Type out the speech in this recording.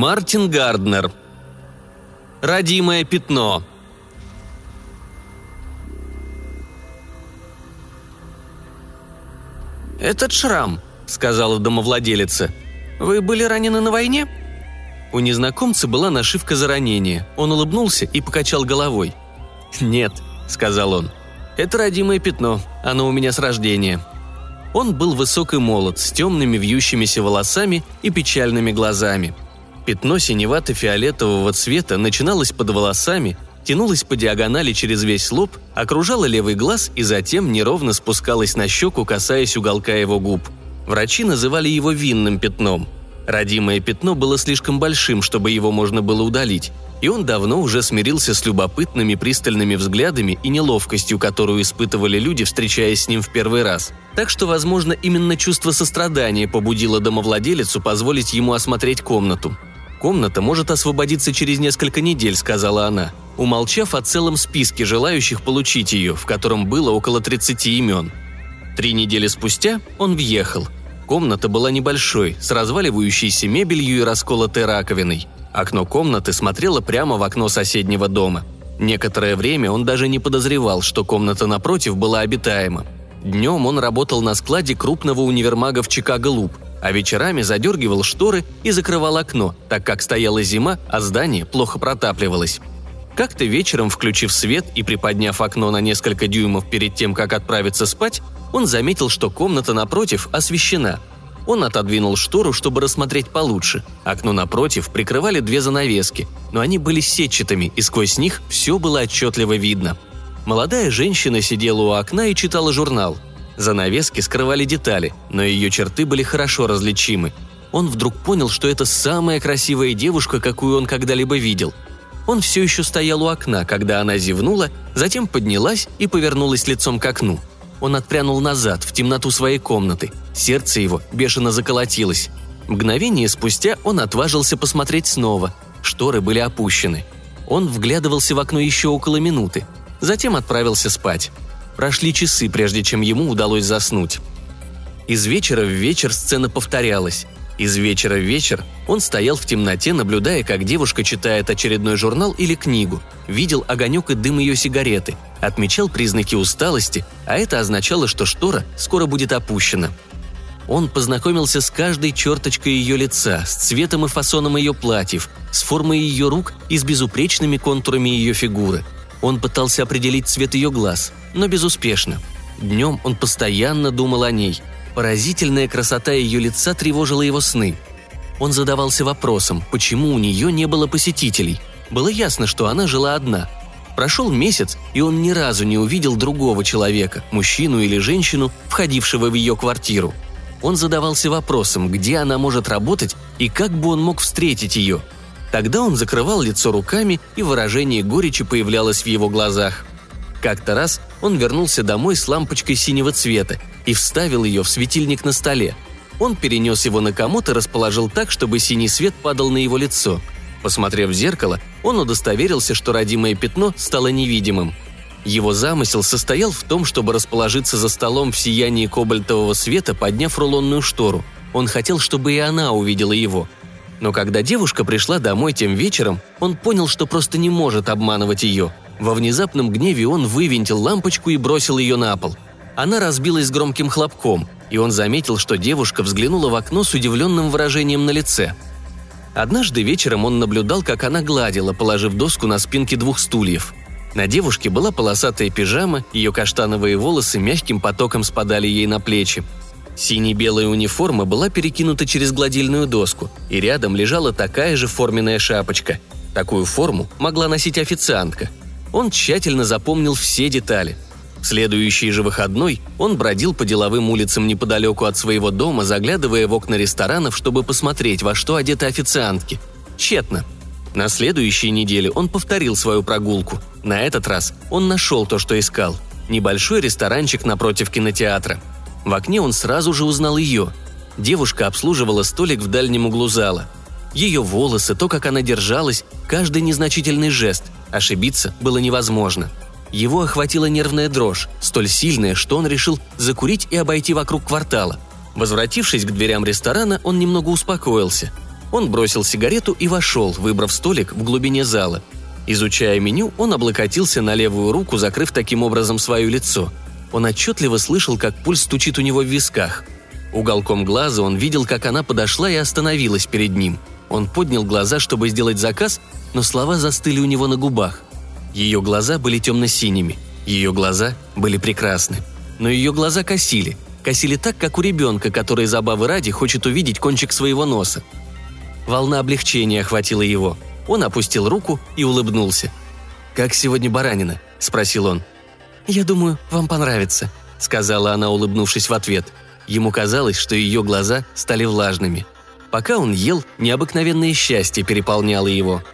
Мартин Гарднер. Родимое пятно. «Этот шрам», — сказала домовладелица. «Вы были ранены на войне?» У незнакомца была нашивка за ранение. Он улыбнулся и покачал головой. «Нет», — сказал он. «Это родимое пятно. Оно у меня с рождения». Он был высок и молод, с темными вьющимися волосами и печальными глазами. Пятно синевато-фиолетового цвета начиналось под волосами, тянулось по диагонали через весь лоб, окружало левый глаз и затем неровно спускалось на щеку, касаясь уголка его губ. Врачи называли его винным пятном. Родимое пятно было слишком большим, чтобы его можно было удалить, и он давно уже смирился с любопытными пристальными взглядами и неловкостью, которую испытывали люди, встречаясь с ним в первый раз. Так что, возможно, именно чувство сострадания побудило домовладелицу позволить ему осмотреть комнату. «Комната может освободиться через несколько недель», — сказала она, умолчав о целом списке желающих получить ее, в котором было около 30 имен. Три недели спустя он въехал. Комната была небольшой, с разваливающейся мебелью и расколотой раковиной — Окно комнаты смотрело прямо в окно соседнего дома. Некоторое время он даже не подозревал, что комната напротив была обитаема. Днем он работал на складе крупного универмага в Чикаго Луп, а вечерами задергивал шторы и закрывал окно, так как стояла зима, а здание плохо протапливалось. Как-то вечером, включив свет и приподняв окно на несколько дюймов перед тем, как отправиться спать, он заметил, что комната напротив освещена – он отодвинул штору, чтобы рассмотреть получше. Окно напротив прикрывали две занавески, но они были сетчатыми, и сквозь них все было отчетливо видно. Молодая женщина сидела у окна и читала журнал. Занавески скрывали детали, но ее черты были хорошо различимы. Он вдруг понял, что это самая красивая девушка, какую он когда-либо видел. Он все еще стоял у окна, когда она зевнула, затем поднялась и повернулась лицом к окну – он отпрянул назад, в темноту своей комнаты. Сердце его бешено заколотилось. Мгновение спустя он отважился посмотреть снова. Шторы были опущены. Он вглядывался в окно еще около минуты. Затем отправился спать. Прошли часы, прежде чем ему удалось заснуть. Из вечера в вечер сцена повторялась. Из вечера в вечер он стоял в темноте, наблюдая, как девушка читает очередной журнал или книгу, видел огонек и дым ее сигареты, отмечал признаки усталости, а это означало, что штора скоро будет опущена. Он познакомился с каждой черточкой ее лица, с цветом и фасоном ее платьев, с формой ее рук и с безупречными контурами ее фигуры. Он пытался определить цвет ее глаз, но безуспешно. Днем он постоянно думал о ней – Поразительная красота ее лица тревожила его сны. Он задавался вопросом, почему у нее не было посетителей. Было ясно, что она жила одна. Прошел месяц, и он ни разу не увидел другого человека, мужчину или женщину, входившего в ее квартиру. Он задавался вопросом, где она может работать и как бы он мог встретить ее. Тогда он закрывал лицо руками, и выражение горечи появлялось в его глазах. Как-то раз он вернулся домой с лампочкой синего цвета и вставил ее в светильник на столе. Он перенес его на комод и расположил так, чтобы синий свет падал на его лицо. Посмотрев в зеркало, он удостоверился, что родимое пятно стало невидимым. Его замысел состоял в том, чтобы расположиться за столом в сиянии кобальтового света, подняв рулонную штору. Он хотел, чтобы и она увидела его. Но когда девушка пришла домой тем вечером, он понял, что просто не может обманывать ее – во внезапном гневе он вывинтил лампочку и бросил ее на пол. Она разбилась громким хлопком, и он заметил, что девушка взглянула в окно с удивленным выражением на лице. Однажды вечером он наблюдал, как она гладила, положив доску на спинке двух стульев. На девушке была полосатая пижама, ее каштановые волосы мягким потоком спадали ей на плечи. Сине-белая униформа была перекинута через гладильную доску, и рядом лежала такая же форменная шапочка. Такую форму могла носить официантка – он тщательно запомнил все детали. В следующий же выходной он бродил по деловым улицам неподалеку от своего дома, заглядывая в окна ресторанов, чтобы посмотреть, во что одеты официантки. Тщетно. На следующей неделе он повторил свою прогулку. На этот раз он нашел то, что искал. Небольшой ресторанчик напротив кинотеатра. В окне он сразу же узнал ее. Девушка обслуживала столик в дальнем углу зала. Ее волосы, то, как она держалась, каждый незначительный жест – Ошибиться было невозможно. Его охватила нервная дрожь, столь сильная, что он решил закурить и обойти вокруг квартала. Возвратившись к дверям ресторана, он немного успокоился. Он бросил сигарету и вошел, выбрав столик в глубине зала. Изучая меню, он облокотился на левую руку, закрыв таким образом свое лицо. Он отчетливо слышал, как пульс стучит у него в висках. Уголком глаза он видел, как она подошла и остановилась перед ним. Он поднял глаза, чтобы сделать заказ, но слова застыли у него на губах. Ее глаза были темно-синими. Ее глаза были прекрасны. Но ее глаза косили. Косили так, как у ребенка, который забавы ради хочет увидеть кончик своего носа. Волна облегчения охватила его. Он опустил руку и улыбнулся. «Как сегодня баранина?» – спросил он. «Я думаю, вам понравится», – сказала она, улыбнувшись в ответ. Ему казалось, что ее глаза стали влажными. Пока он ел, необыкновенное счастье переполняло его –